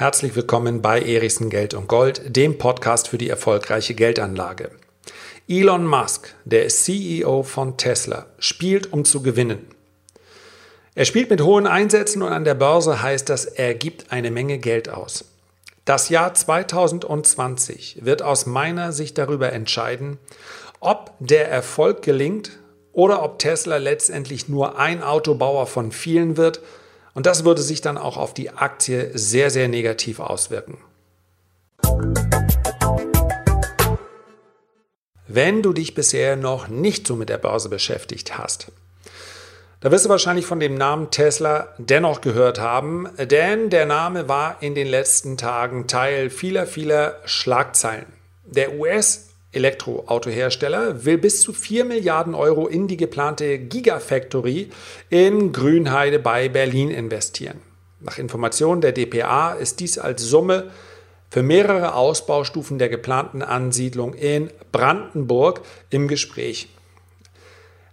Herzlich willkommen bei Erichsen Geld und Gold, dem Podcast für die erfolgreiche Geldanlage. Elon Musk, der CEO von Tesla, spielt um zu gewinnen. Er spielt mit hohen Einsätzen und an der Börse heißt das, er gibt eine Menge Geld aus. Das Jahr 2020 wird aus meiner Sicht darüber entscheiden, ob der Erfolg gelingt oder ob Tesla letztendlich nur ein Autobauer von vielen wird und das würde sich dann auch auf die Aktie sehr, sehr negativ auswirken. Wenn du dich bisher noch nicht so mit der Börse beschäftigt hast, da wirst du wahrscheinlich von dem Namen Tesla dennoch gehört haben, denn der Name war in den letzten Tagen Teil vieler, vieler Schlagzeilen. Der US Elektroautohersteller will bis zu 4 Milliarden Euro in die geplante Gigafactory in Grünheide bei Berlin investieren. Nach Informationen der DPA ist dies als Summe für mehrere Ausbaustufen der geplanten Ansiedlung in Brandenburg im Gespräch.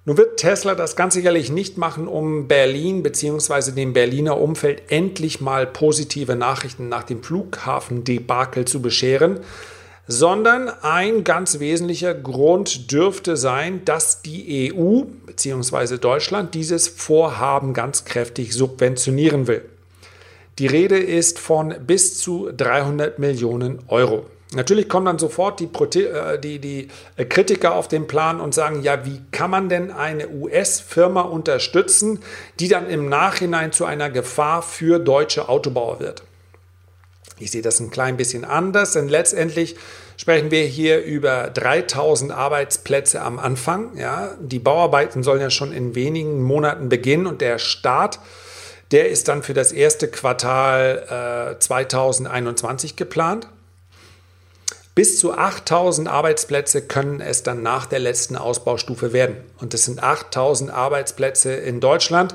Nun wird Tesla das ganz sicherlich nicht machen, um Berlin bzw. dem Berliner Umfeld endlich mal positive Nachrichten nach dem Flughafen-Debakel zu bescheren sondern ein ganz wesentlicher Grund dürfte sein, dass die EU bzw. Deutschland dieses Vorhaben ganz kräftig subventionieren will. Die Rede ist von bis zu 300 Millionen Euro. Natürlich kommen dann sofort die, äh, die, die Kritiker auf den Plan und sagen, ja, wie kann man denn eine US-Firma unterstützen, die dann im Nachhinein zu einer Gefahr für deutsche Autobauer wird? Ich sehe das ein klein bisschen anders, denn letztendlich sprechen wir hier über 3000 Arbeitsplätze am Anfang. Ja, die Bauarbeiten sollen ja schon in wenigen Monaten beginnen und der Start, der ist dann für das erste Quartal äh, 2021 geplant. Bis zu 8000 Arbeitsplätze können es dann nach der letzten Ausbaustufe werden. Und das sind 8000 Arbeitsplätze in Deutschland.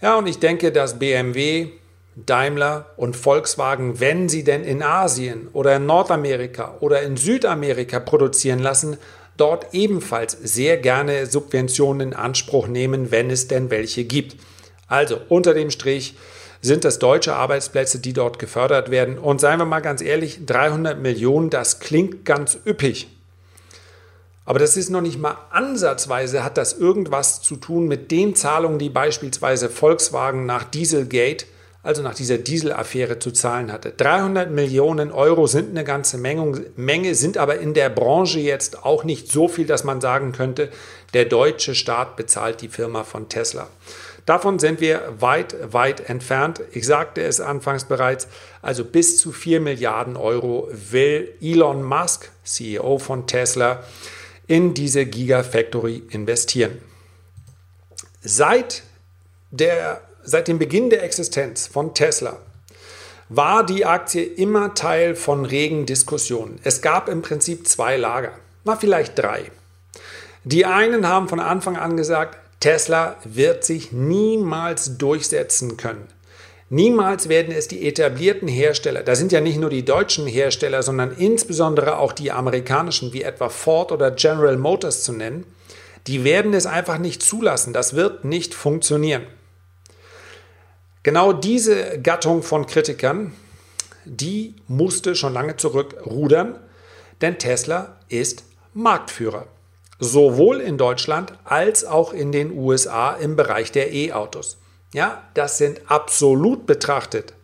Ja, und ich denke, dass BMW, Daimler und Volkswagen, wenn sie denn in Asien oder in Nordamerika oder in Südamerika produzieren lassen, dort ebenfalls sehr gerne Subventionen in Anspruch nehmen, wenn es denn welche gibt. Also unter dem Strich sind das deutsche Arbeitsplätze, die dort gefördert werden. Und seien wir mal ganz ehrlich, 300 Millionen, das klingt ganz üppig. Aber das ist noch nicht mal ansatzweise, hat das irgendwas zu tun mit den Zahlungen, die beispielsweise Volkswagen nach Dieselgate also nach dieser Dieselaffäre zu zahlen hatte. 300 Millionen Euro sind eine ganze Menge, sind aber in der Branche jetzt auch nicht so viel, dass man sagen könnte, der deutsche Staat bezahlt die Firma von Tesla. Davon sind wir weit, weit entfernt. Ich sagte es anfangs bereits, also bis zu 4 Milliarden Euro will Elon Musk, CEO von Tesla, in diese Gigafactory investieren. Seit der Seit dem Beginn der Existenz von Tesla war die Aktie immer Teil von regen Diskussionen. Es gab im Prinzip zwei Lager, mal vielleicht drei. Die einen haben von Anfang an gesagt, Tesla wird sich niemals durchsetzen können. Niemals werden es die etablierten Hersteller, da sind ja nicht nur die deutschen Hersteller, sondern insbesondere auch die amerikanischen, wie etwa Ford oder General Motors zu nennen, die werden es einfach nicht zulassen. Das wird nicht funktionieren. Genau diese Gattung von Kritikern, die musste schon lange zurückrudern, denn Tesla ist Marktführer. Sowohl in Deutschland als auch in den USA im Bereich der E-Autos. Ja, das sind absolut betrachtet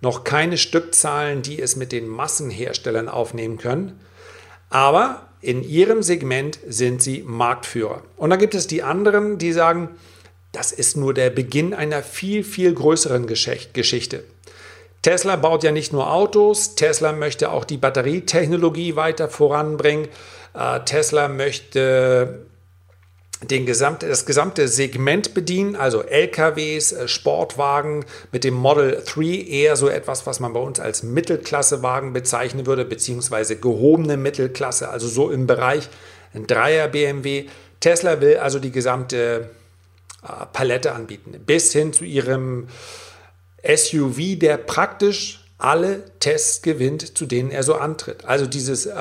noch keine Stückzahlen, die es mit den Massenherstellern aufnehmen können. Aber in ihrem Segment sind sie Marktführer. Und dann gibt es die anderen, die sagen, das ist nur der Beginn einer viel, viel größeren Geschichte. Tesla baut ja nicht nur Autos, Tesla möchte auch die Batterietechnologie weiter voranbringen. Äh, Tesla möchte den gesamte, das gesamte Segment bedienen, also LKWs, äh, Sportwagen mit dem Model 3 eher so etwas, was man bei uns als Mittelklassewagen bezeichnen würde, beziehungsweise gehobene Mittelklasse, also so im Bereich ein Dreier BMW. Tesla will also die gesamte Palette anbieten, bis hin zu ihrem SUV, der praktisch alle Tests gewinnt, zu denen er so antritt. Also dieses äh,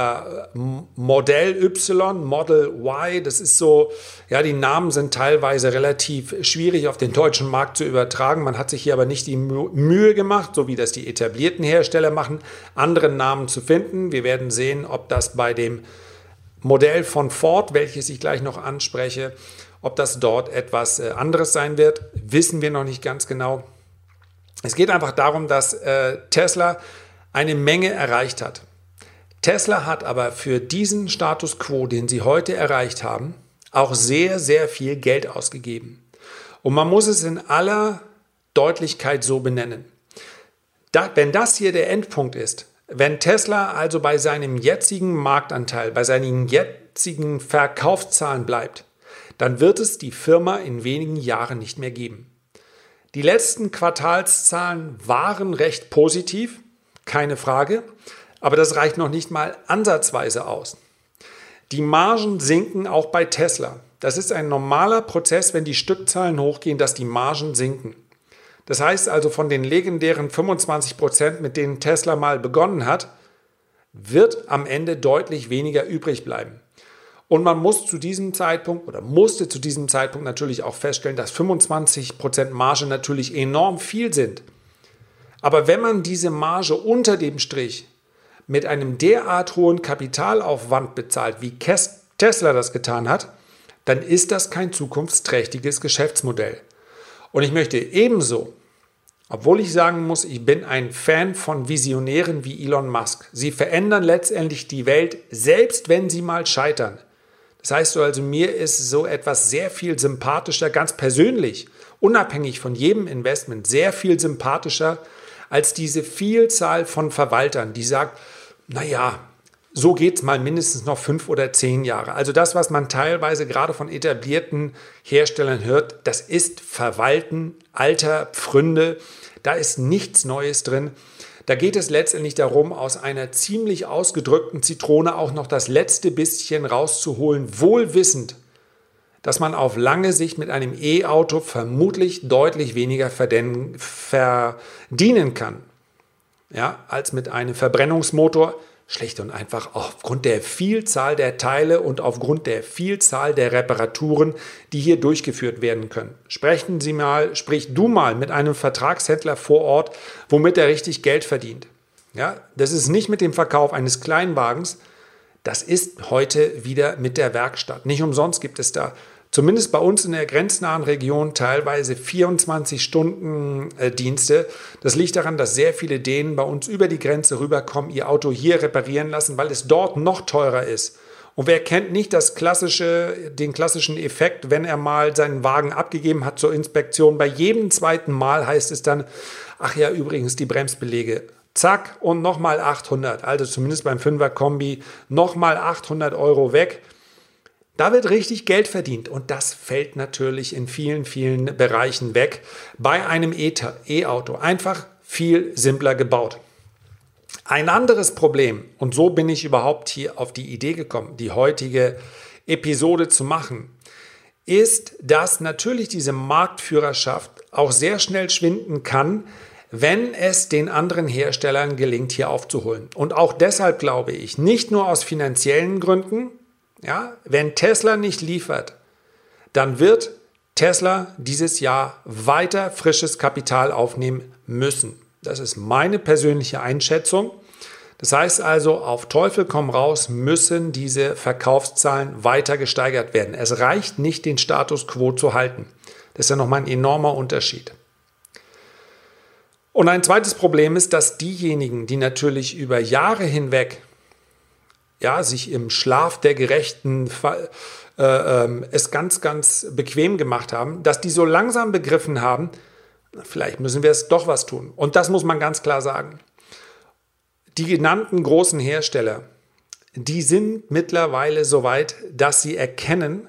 Modell Y, Model Y, das ist so, ja, die Namen sind teilweise relativ schwierig auf den deutschen Markt zu übertragen. Man hat sich hier aber nicht die Mühe gemacht, so wie das die etablierten Hersteller machen, andere Namen zu finden. Wir werden sehen, ob das bei dem Modell von Ford, welches ich gleich noch anspreche, ob das dort etwas äh, anderes sein wird, wissen wir noch nicht ganz genau. Es geht einfach darum, dass äh, Tesla eine Menge erreicht hat. Tesla hat aber für diesen Status quo, den sie heute erreicht haben, auch sehr, sehr viel Geld ausgegeben. Und man muss es in aller Deutlichkeit so benennen. Da, wenn das hier der Endpunkt ist, wenn Tesla also bei seinem jetzigen Marktanteil, bei seinen jetzigen Verkaufszahlen bleibt, dann wird es die Firma in wenigen Jahren nicht mehr geben. Die letzten Quartalszahlen waren recht positiv, keine Frage, aber das reicht noch nicht mal ansatzweise aus. Die Margen sinken auch bei Tesla. Das ist ein normaler Prozess, wenn die Stückzahlen hochgehen, dass die Margen sinken. Das heißt also von den legendären 25 Prozent, mit denen Tesla mal begonnen hat, wird am Ende deutlich weniger übrig bleiben. Und man muss zu diesem Zeitpunkt oder musste zu diesem Zeitpunkt natürlich auch feststellen, dass 25% Marge natürlich enorm viel sind. Aber wenn man diese Marge unter dem Strich mit einem derart hohen Kapitalaufwand bezahlt, wie Tesla das getan hat, dann ist das kein zukunftsträchtiges Geschäftsmodell. Und ich möchte ebenso, obwohl ich sagen muss, ich bin ein Fan von Visionären wie Elon Musk. Sie verändern letztendlich die Welt, selbst wenn sie mal scheitern. Das heißt also, mir ist so etwas sehr viel sympathischer, ganz persönlich, unabhängig von jedem Investment, sehr viel sympathischer als diese Vielzahl von Verwaltern, die sagt, naja, so geht es mal mindestens noch fünf oder zehn Jahre. Also das, was man teilweise gerade von etablierten Herstellern hört, das ist Verwalten alter Pfründe. Da ist nichts Neues drin. Da geht es letztendlich darum, aus einer ziemlich ausgedrückten Zitrone auch noch das letzte bisschen rauszuholen, wohl wissend, dass man auf lange Sicht mit einem E-Auto vermutlich deutlich weniger verdienen kann, ja, als mit einem Verbrennungsmotor. Schlicht und einfach aufgrund der Vielzahl der Teile und aufgrund der Vielzahl der Reparaturen, die hier durchgeführt werden können. Sprechen Sie mal, sprich du mal mit einem Vertragshändler vor Ort, womit er richtig Geld verdient. Ja, das ist nicht mit dem Verkauf eines Kleinwagens, das ist heute wieder mit der Werkstatt. Nicht umsonst gibt es da zumindest bei uns in der grenznahen Region teilweise 24 Stunden äh, Dienste. Das liegt daran, dass sehr viele Dänen bei uns über die Grenze rüberkommen, ihr Auto hier reparieren lassen, weil es dort noch teurer ist. Und wer kennt nicht das klassische, den klassischen Effekt, wenn er mal seinen Wagen abgegeben hat zur Inspektion? Bei jedem zweiten Mal heißt es dann, ach ja, übrigens die Bremsbelege. Zack und nochmal 800. Also zumindest beim 5er Kombi nochmal 800 Euro weg. Da wird richtig Geld verdient und das fällt natürlich in vielen, vielen Bereichen weg. Bei einem E-Auto einfach viel simpler gebaut. Ein anderes Problem, und so bin ich überhaupt hier auf die Idee gekommen, die heutige Episode zu machen, ist, dass natürlich diese Marktführerschaft auch sehr schnell schwinden kann, wenn es den anderen Herstellern gelingt, hier aufzuholen. Und auch deshalb glaube ich, nicht nur aus finanziellen Gründen, ja, wenn Tesla nicht liefert, dann wird Tesla dieses Jahr weiter frisches Kapital aufnehmen müssen. Das ist meine persönliche Einschätzung. Das heißt also, auf Teufel komm raus müssen diese Verkaufszahlen weiter gesteigert werden. Es reicht nicht, den Status quo zu halten. Das ist ja nochmal ein enormer Unterschied. Und ein zweites Problem ist, dass diejenigen, die natürlich über Jahre hinweg ja, sich im Schlaf der Gerechten äh, äh, es ganz, ganz bequem gemacht haben, dass die so langsam begriffen haben, vielleicht müssen wir es doch was tun. Und das muss man ganz klar sagen. Die genannten großen Hersteller, die sind mittlerweile so weit, dass sie erkennen,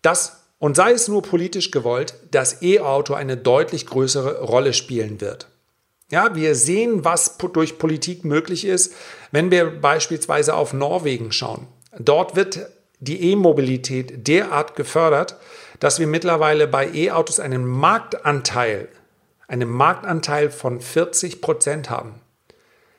dass, und sei es nur politisch gewollt, das E-Auto eine deutlich größere Rolle spielen wird. Ja, wir sehen, was durch Politik möglich ist, wenn wir beispielsweise auf Norwegen schauen. Dort wird die E-Mobilität derart gefördert, dass wir mittlerweile bei E-Autos einen Marktanteil, einen Marktanteil von 40 Prozent haben.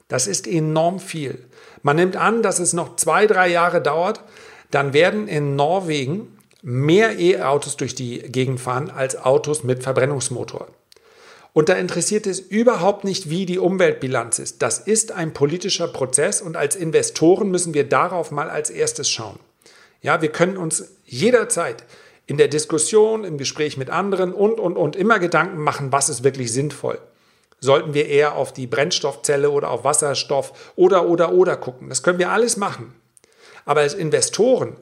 Das ist enorm viel. Man nimmt an, dass es noch zwei, drei Jahre dauert, dann werden in Norwegen mehr E-Autos durch die Gegend fahren als Autos mit Verbrennungsmotor. Und da interessiert es überhaupt nicht, wie die Umweltbilanz ist. Das ist ein politischer Prozess und als Investoren müssen wir darauf mal als erstes schauen. Ja, wir können uns jederzeit in der Diskussion, im Gespräch mit anderen und, und, und immer Gedanken machen, was ist wirklich sinnvoll. Sollten wir eher auf die Brennstoffzelle oder auf Wasserstoff oder, oder, oder gucken? Das können wir alles machen. Aber als Investoren,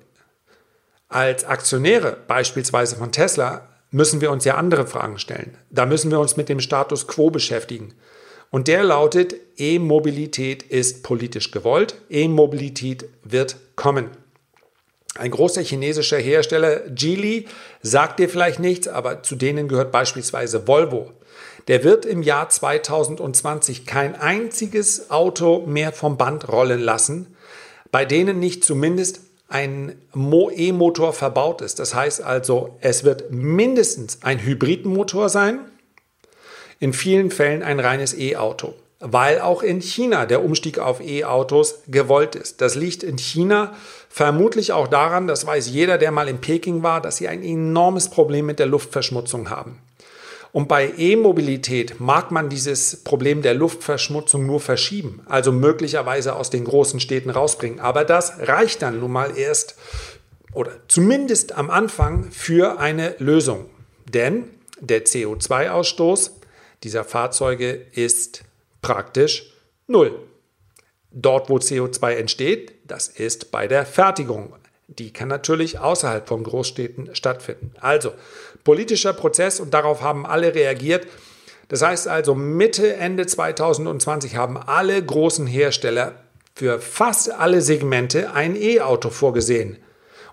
als Aktionäre beispielsweise von Tesla, müssen wir uns ja andere Fragen stellen. Da müssen wir uns mit dem Status quo beschäftigen. Und der lautet, E-Mobilität ist politisch gewollt, E-Mobilität wird kommen. Ein großer chinesischer Hersteller, Geely, sagt dir vielleicht nichts, aber zu denen gehört beispielsweise Volvo. Der wird im Jahr 2020 kein einziges Auto mehr vom Band rollen lassen, bei denen nicht zumindest ein E-Motor verbaut ist. Das heißt also, es wird mindestens ein Hybridmotor sein, in vielen Fällen ein reines E-Auto, weil auch in China der Umstieg auf E-Autos gewollt ist. Das liegt in China vermutlich auch daran, das weiß jeder, der mal in Peking war, dass sie ein enormes Problem mit der Luftverschmutzung haben. Und bei E-Mobilität mag man dieses Problem der Luftverschmutzung nur verschieben, also möglicherweise aus den großen Städten rausbringen. Aber das reicht dann nun mal erst oder zumindest am Anfang für eine Lösung. Denn der CO2-Ausstoß dieser Fahrzeuge ist praktisch null. Dort, wo CO2 entsteht, das ist bei der Fertigung. Die kann natürlich außerhalb von Großstädten stattfinden. Also politischer Prozess und darauf haben alle reagiert. Das heißt also, Mitte, Ende 2020 haben alle großen Hersteller für fast alle Segmente ein E-Auto vorgesehen.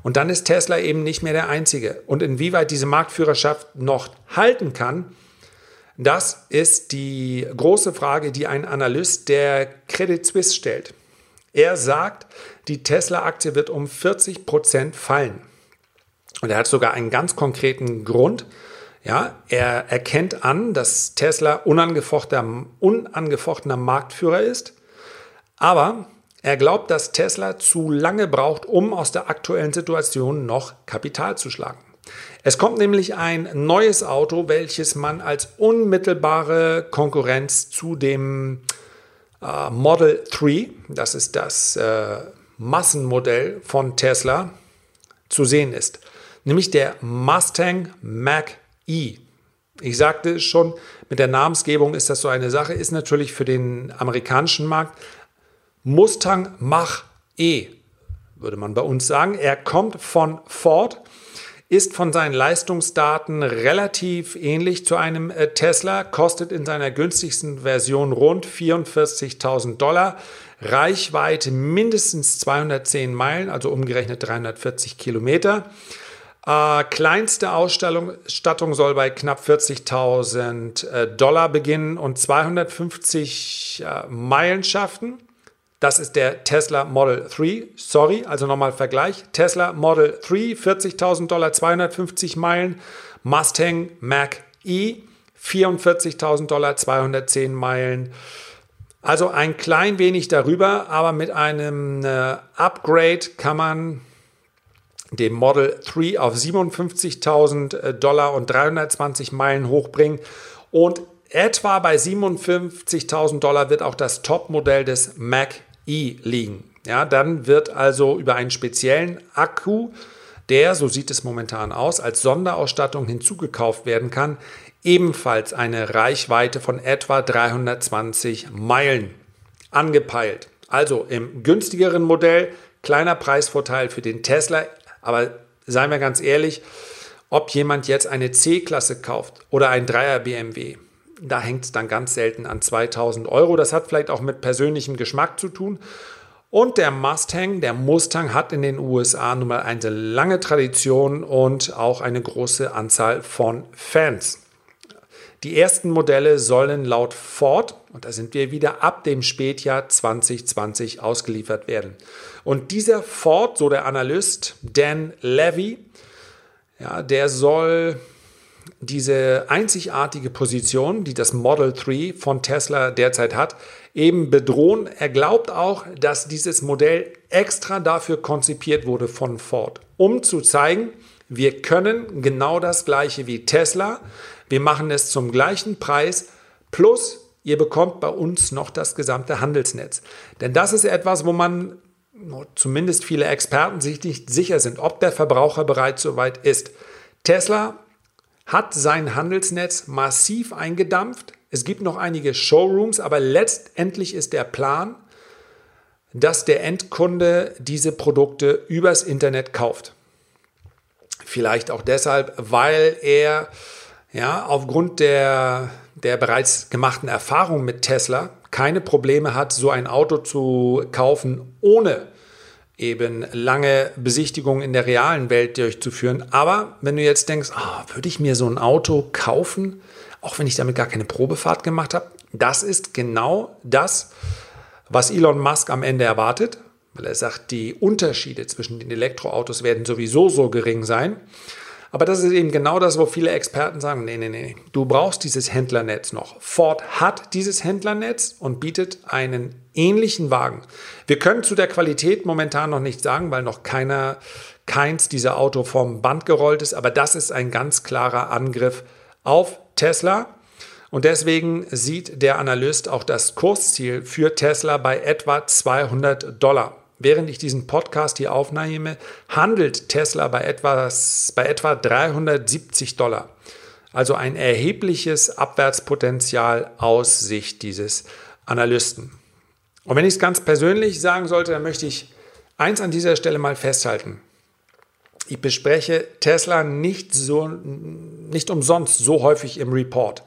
Und dann ist Tesla eben nicht mehr der einzige. Und inwieweit diese Marktführerschaft noch halten kann, das ist die große Frage, die ein Analyst der Credit Suisse stellt. Er sagt, die Tesla-Aktie wird um 40 Prozent fallen. Und er hat sogar einen ganz konkreten Grund. Ja, er erkennt an, dass Tesla unangefochtener, unangefochtener Marktführer ist, aber er glaubt, dass Tesla zu lange braucht, um aus der aktuellen Situation noch Kapital zu schlagen. Es kommt nämlich ein neues Auto, welches man als unmittelbare Konkurrenz zu dem äh, Model 3, das ist das äh, Massenmodell von Tesla, zu sehen ist. Nämlich der Mustang Mach-E. Ich sagte schon, mit der Namensgebung ist das so eine Sache, ist natürlich für den amerikanischen Markt Mustang Mach-E, würde man bei uns sagen. Er kommt von Ford ist von seinen Leistungsdaten relativ ähnlich zu einem äh, Tesla, kostet in seiner günstigsten Version rund 44.000 Dollar, Reichweite mindestens 210 Meilen, also umgerechnet 340 Kilometer. Äh, kleinste Ausstattung soll bei knapp 40.000 äh, Dollar beginnen und 250 äh, Meilen schaffen. Das ist der Tesla Model 3. Sorry, also nochmal Vergleich. Tesla Model 3, 40.000 Dollar, 250 Meilen. Mustang Mach E, 44.000 Dollar, 210 Meilen. Also ein klein wenig darüber, aber mit einem äh, Upgrade kann man den Model 3 auf 57.000 äh, Dollar und 320 Meilen hochbringen. Und etwa bei 57.000 Dollar wird auch das Topmodell des Mac E liegen. Ja, dann wird also über einen speziellen Akku, der, so sieht es momentan aus, als Sonderausstattung hinzugekauft werden kann, ebenfalls eine Reichweite von etwa 320 Meilen angepeilt. Also im günstigeren Modell kleiner Preisvorteil für den Tesla, aber seien wir ganz ehrlich, ob jemand jetzt eine C-Klasse kauft oder ein 3er BMW, da hängt es dann ganz selten an 2000 Euro. Das hat vielleicht auch mit persönlichem Geschmack zu tun. Und der Mustang, der Mustang hat in den USA nun mal eine lange Tradition und auch eine große Anzahl von Fans. Die ersten Modelle sollen laut Ford, und da sind wir wieder ab dem Spätjahr 2020 ausgeliefert werden. Und dieser Ford, so der Analyst Dan Levy, ja, der soll diese einzigartige Position, die das Model 3 von Tesla derzeit hat, eben bedrohen. Er glaubt auch, dass dieses Modell extra dafür konzipiert wurde von Ford, um zu zeigen, wir können genau das gleiche wie Tesla. Wir machen es zum gleichen Preis plus ihr bekommt bei uns noch das gesamte Handelsnetz. Denn das ist etwas, wo man zumindest viele Experten sich nicht sicher sind, ob der Verbraucher bereits soweit ist. Tesla hat sein Handelsnetz massiv eingedampft. Es gibt noch einige Showrooms, aber letztendlich ist der Plan, dass der Endkunde diese Produkte übers Internet kauft. Vielleicht auch deshalb, weil er ja, aufgrund der, der bereits gemachten Erfahrung mit Tesla keine Probleme hat, so ein Auto zu kaufen, ohne eben lange Besichtigungen in der realen Welt durchzuführen. Aber wenn du jetzt denkst, oh, würde ich mir so ein Auto kaufen, auch wenn ich damit gar keine Probefahrt gemacht habe, das ist genau das, was Elon Musk am Ende erwartet, weil er sagt, die Unterschiede zwischen den Elektroautos werden sowieso so gering sein. Aber das ist eben genau das, wo viele Experten sagen, nee, nee, nee, du brauchst dieses Händlernetz noch. Ford hat dieses Händlernetz und bietet einen ähnlichen Wagen. Wir können zu der Qualität momentan noch nicht sagen, weil noch keiner, keins dieser Auto vom Band gerollt ist, aber das ist ein ganz klarer Angriff auf Tesla. Und deswegen sieht der Analyst auch das Kursziel für Tesla bei etwa 200 Dollar. Während ich diesen Podcast hier aufnehme, handelt Tesla bei, etwas, bei etwa 370 Dollar. Also ein erhebliches Abwärtspotenzial aus Sicht dieses Analysten. Und wenn ich es ganz persönlich sagen sollte, dann möchte ich eins an dieser Stelle mal festhalten. Ich bespreche Tesla nicht, so, nicht umsonst so häufig im Report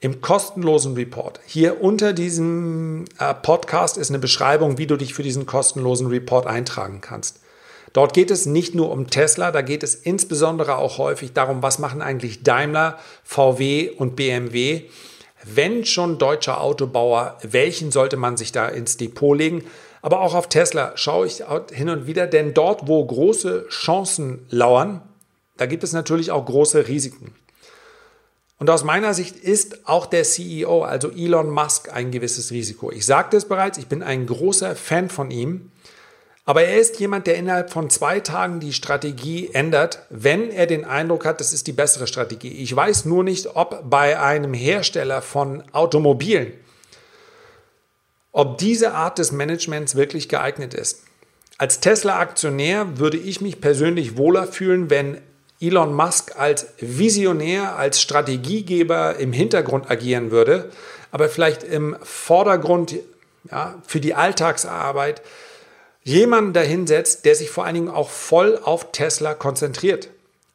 im kostenlosen Report. Hier unter diesem äh, Podcast ist eine Beschreibung, wie du dich für diesen kostenlosen Report eintragen kannst. Dort geht es nicht nur um Tesla, da geht es insbesondere auch häufig darum, was machen eigentlich Daimler, VW und BMW. Wenn schon deutscher Autobauer, welchen sollte man sich da ins Depot legen? Aber auch auf Tesla schaue ich hin und wieder, denn dort, wo große Chancen lauern, da gibt es natürlich auch große Risiken. Und aus meiner Sicht ist auch der CEO, also Elon Musk, ein gewisses Risiko. Ich sagte es bereits, ich bin ein großer Fan von ihm. Aber er ist jemand, der innerhalb von zwei Tagen die Strategie ändert, wenn er den Eindruck hat, das ist die bessere Strategie. Ich weiß nur nicht, ob bei einem Hersteller von Automobilen, ob diese Art des Managements wirklich geeignet ist. Als Tesla-Aktionär würde ich mich persönlich wohler fühlen, wenn Elon Musk als Visionär, als Strategiegeber im Hintergrund agieren würde, aber vielleicht im Vordergrund ja, für die Alltagsarbeit jemanden dahinsetzt, der sich vor allen Dingen auch voll auf Tesla konzentriert.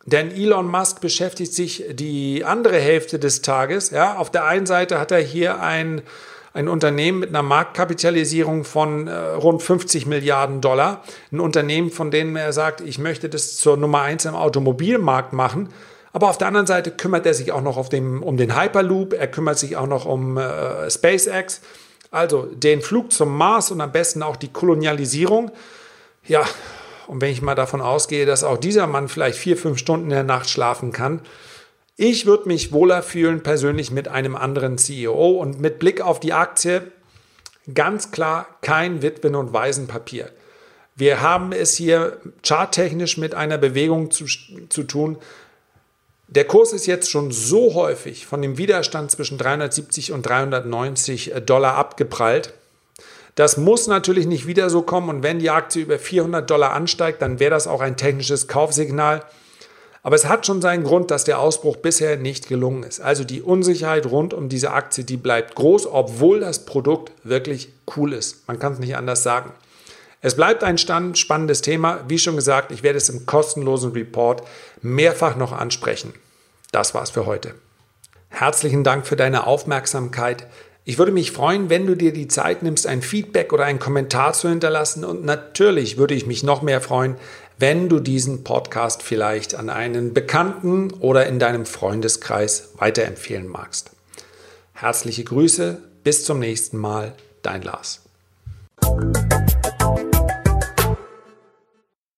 Denn Elon Musk beschäftigt sich die andere Hälfte des Tages. Ja, auf der einen Seite hat er hier ein ein Unternehmen mit einer Marktkapitalisierung von äh, rund 50 Milliarden Dollar, ein Unternehmen, von dem er sagt, ich möchte das zur Nummer eins im Automobilmarkt machen. Aber auf der anderen Seite kümmert er sich auch noch dem, um den Hyperloop, er kümmert sich auch noch um äh, SpaceX, also den Flug zum Mars und am besten auch die Kolonialisierung. Ja, und wenn ich mal davon ausgehe, dass auch dieser Mann vielleicht vier, fünf Stunden in der Nacht schlafen kann, ich würde mich wohler fühlen persönlich mit einem anderen CEO und mit Blick auf die Aktie ganz klar kein Witwen- und Waisenpapier. Wir haben es hier charttechnisch mit einer Bewegung zu, zu tun. Der Kurs ist jetzt schon so häufig von dem Widerstand zwischen 370 und 390 Dollar abgeprallt. Das muss natürlich nicht wieder so kommen und wenn die Aktie über 400 Dollar ansteigt, dann wäre das auch ein technisches Kaufsignal. Aber es hat schon seinen Grund, dass der Ausbruch bisher nicht gelungen ist. Also die Unsicherheit rund um diese Aktie, die bleibt groß, obwohl das Produkt wirklich cool ist. Man kann es nicht anders sagen. Es bleibt ein spannendes Thema. Wie schon gesagt, ich werde es im kostenlosen Report mehrfach noch ansprechen. Das war's für heute. Herzlichen Dank für deine Aufmerksamkeit. Ich würde mich freuen, wenn du dir die Zeit nimmst, ein Feedback oder einen Kommentar zu hinterlassen. Und natürlich würde ich mich noch mehr freuen, wenn du diesen Podcast vielleicht an einen Bekannten oder in deinem Freundeskreis weiterempfehlen magst. Herzliche Grüße, bis zum nächsten Mal, dein Lars.